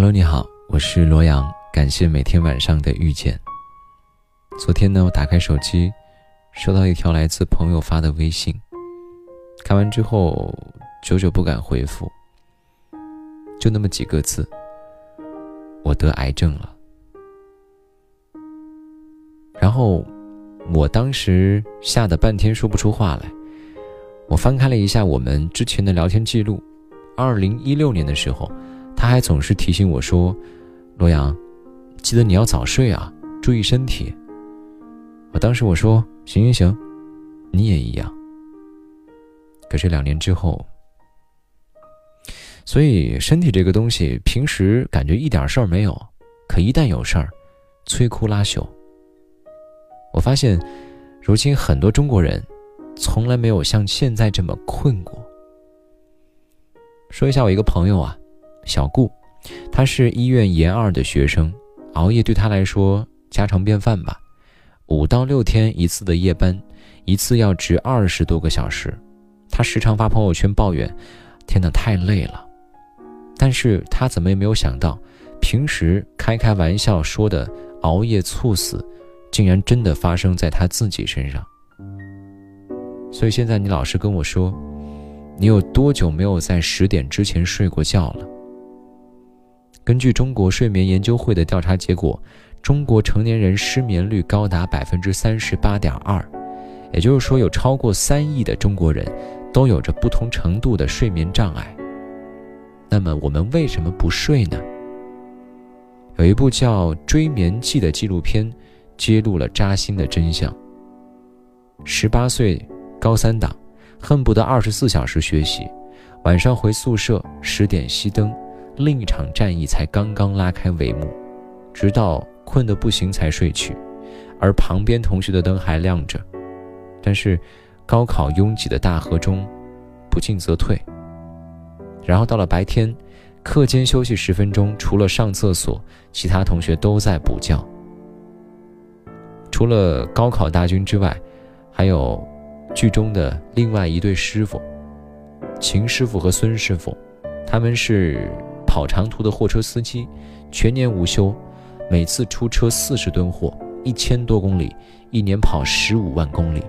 Hello，你好，我是罗阳，感谢每天晚上的遇见。昨天呢，我打开手机，收到一条来自朋友发的微信，看完之后，久久不敢回复，就那么几个字：我得癌症了。然后，我当时吓得半天说不出话来。我翻开了一下我们之前的聊天记录，二零一六年的时候。他还总是提醒我说：“罗阳，记得你要早睡啊，注意身体。”我当时我说：“行行行，你也一样。”可是两年之后，所以身体这个东西，平时感觉一点事儿没有，可一旦有事儿，摧枯拉朽。我发现，如今很多中国人，从来没有像现在这么困过。说一下我一个朋友啊。小顾，他是医院研二的学生，熬夜对他来说家常便饭吧。五到六天一次的夜班，一次要值二十多个小时，他时常发朋友圈抱怨：“天哪，太累了。”但是他怎么也没有想到，平时开开玩笑说的熬夜猝死，竟然真的发生在他自己身上。所以现在你老是跟我说，你有多久没有在十点之前睡过觉了？根据中国睡眠研究会的调查结果，中国成年人失眠率高达百分之三十八点二，也就是说，有超过三亿的中国人都有着不同程度的睡眠障碍。那么，我们为什么不睡呢？有一部叫《追眠记》的纪录片，揭露了扎心的真相。十八岁高三党，恨不得二十四小时学习，晚上回宿舍十点熄灯。另一场战役才刚刚拉开帷幕，直到困得不行才睡去，而旁边同学的灯还亮着。但是，高考拥挤的大河中，不进则退。然后到了白天，课间休息十分钟，除了上厕所，其他同学都在补觉。除了高考大军之外，还有剧中的另外一对师傅，秦师傅和孙师傅，他们是。跑长途的货车司机，全年无休，每次出车四十吨货，一千多公里，一年跑十五万公里。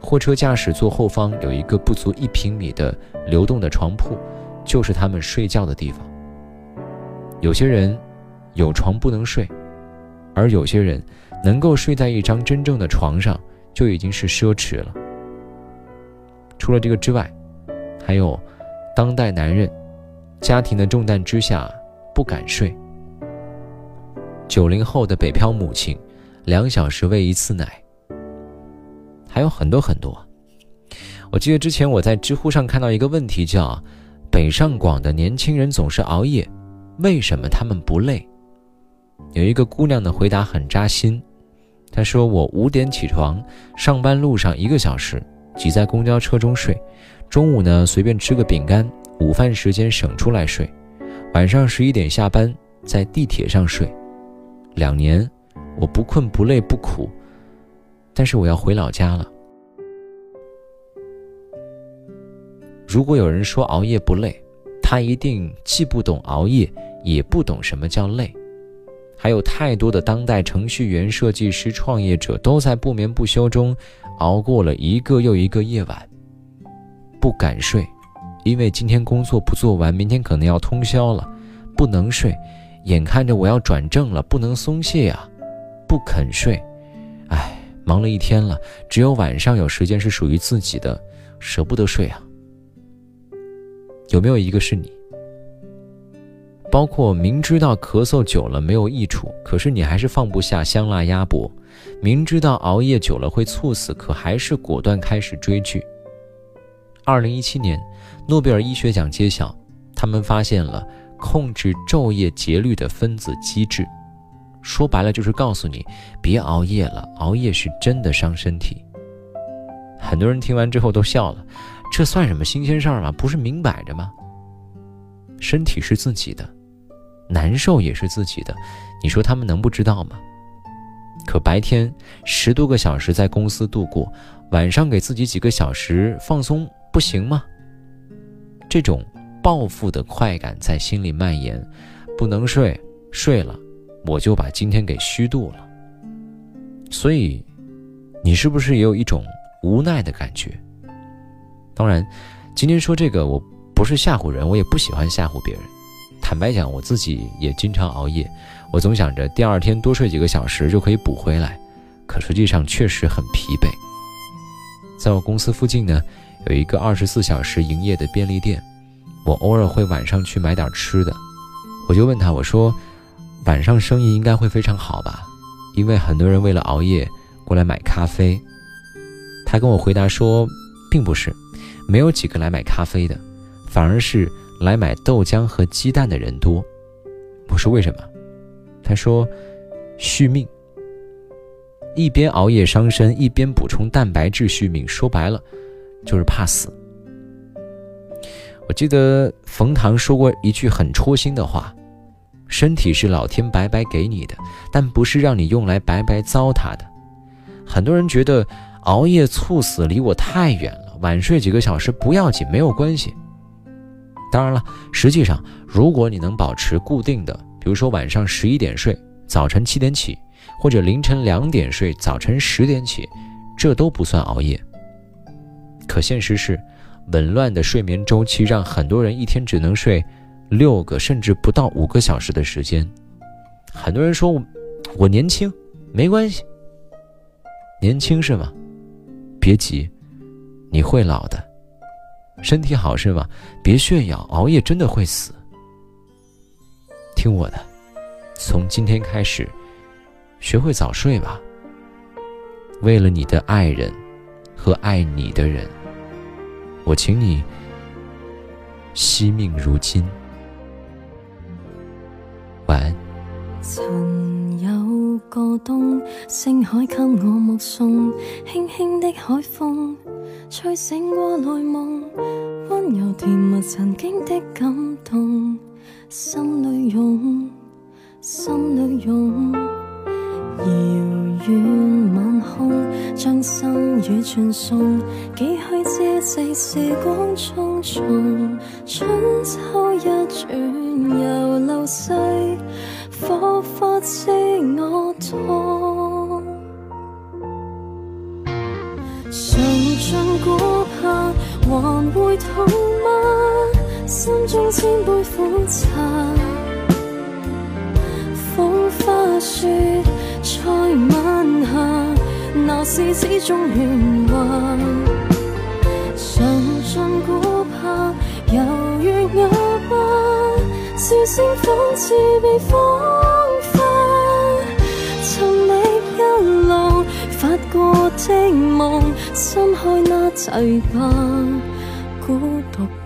货车驾驶座后方有一个不足一平米的流动的床铺，就是他们睡觉的地方。有些人有床不能睡，而有些人能够睡在一张真正的床上，就已经是奢侈了。除了这个之外，还有当代男人。家庭的重担之下，不敢睡。九零后的北漂母亲，两小时喂一次奶。还有很多很多。我记得之前我在知乎上看到一个问题，叫“北上广的年轻人总是熬夜，为什么他们不累？”有一个姑娘的回答很扎心，她说：“我五点起床，上班路上一个小时，挤在公交车中睡，中午呢随便吃个饼干。”午饭时间省出来睡，晚上十一点下班，在地铁上睡。两年，我不困不累不苦，但是我要回老家了。如果有人说熬夜不累，他一定既不懂熬夜，也不懂什么叫累。还有太多的当代程序员、设计师、创业者都在不眠不休中熬过了一个又一个夜晚，不敢睡。因为今天工作不做完，明天可能要通宵了，不能睡。眼看着我要转正了，不能松懈呀，不肯睡。唉，忙了一天了，只有晚上有时间是属于自己的，舍不得睡啊。有没有一个是你？包括明知道咳嗽久了没有益处，可是你还是放不下香辣鸭脖；明知道熬夜久了会猝死，可还是果断开始追剧。二零一七年，诺贝尔医学奖揭晓，他们发现了控制昼夜节律的分子机制。说白了就是告诉你，别熬夜了，熬夜是真的伤身体。很多人听完之后都笑了，这算什么新鲜事儿吗？不是明摆着吗？身体是自己的，难受也是自己的，你说他们能不知道吗？可白天十多个小时在公司度过，晚上给自己几个小时放松。不行吗？这种报复的快感在心里蔓延，不能睡，睡了我就把今天给虚度了。所以，你是不是也有一种无奈的感觉？当然，今天说这个我不是吓唬人，我也不喜欢吓唬别人。坦白讲，我自己也经常熬夜，我总想着第二天多睡几个小时就可以补回来，可实际上确实很疲惫。在我公司附近呢，有一个二十四小时营业的便利店，我偶尔会晚上去买点吃的。我就问他，我说：“晚上生意应该会非常好吧？”因为很多人为了熬夜过来买咖啡，他跟我回答说，并不是，没有几个来买咖啡的，反而是来买豆浆和鸡蛋的人多。我说为什么？他说，续命。一边熬夜伤身，一边补充蛋白质续命，说白了，就是怕死。我记得冯唐说过一句很戳心的话。身体是老天白白给你的，但不是让你用来白白糟蹋的。很多人觉得熬夜猝死离我太远了，晚睡几个小时不要紧，没有关系。当然了，实际上，如果你能保持固定的，比如说晚上十一点睡，早晨七点起，或者凌晨两点睡，早晨十点起，这都不算熬夜。可现实是，紊乱的睡眠周期让很多人一天只能睡。六个甚至不到五个小时的时间，很多人说我我年轻，没关系。年轻是吗？别急，你会老的。身体好是吧？别炫耀，熬夜真的会死。听我的，从今天开始，学会早睡吧。为了你的爱人和爱你的人，我请你惜命如金。曾有个冬，星海给我目送，轻轻的海风，吹醒过来梦，温柔甜蜜曾经的感动，心里涌，心里涌，遥远晚空，将心语传送，几许咫尺时光匆匆，春秋一转又流逝。仿佛知我痛，还会痛吗？心中千杯苦茶，风花雪，再晚霞，那是始终圆滑。尝尽顾怕，犹如哑巴。笑声仿似被风过的梦，心开那齐吧，孤独。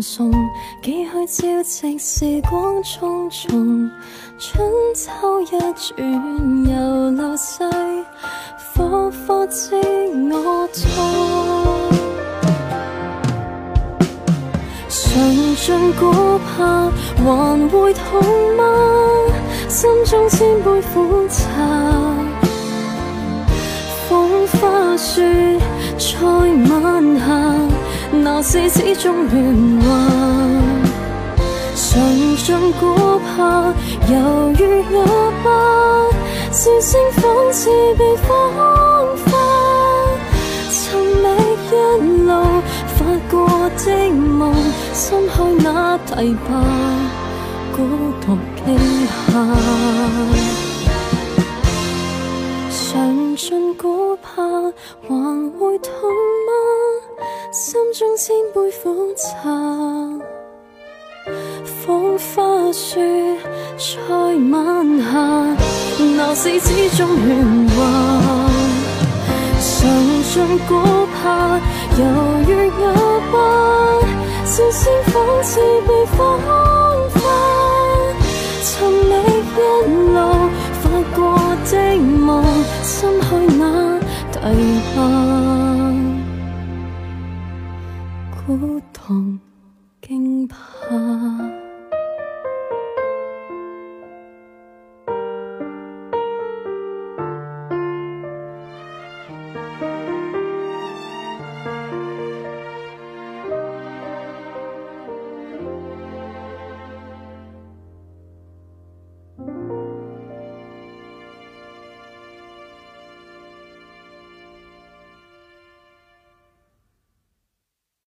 送，几许朝夕时光匆匆，春秋一转又流逝，仿佛知我痛。尝尽古怕，还会痛吗？心中千杯苦茶，风花雪，再晚霞。那是始终圆滑，尝尽顾盼，犹如哑巴，笑声仿似被风化，寻觅一路发过的梦，心开那堤坝，孤独惊吓，尝尽顾盼，还会痛吗？心中千杯苦茶，风花雪，在晚霞，闹市始终圆滑。尝尽顾盼，犹如哑巴，笑声仿似被风化，寻觅一路发过的梦，心开那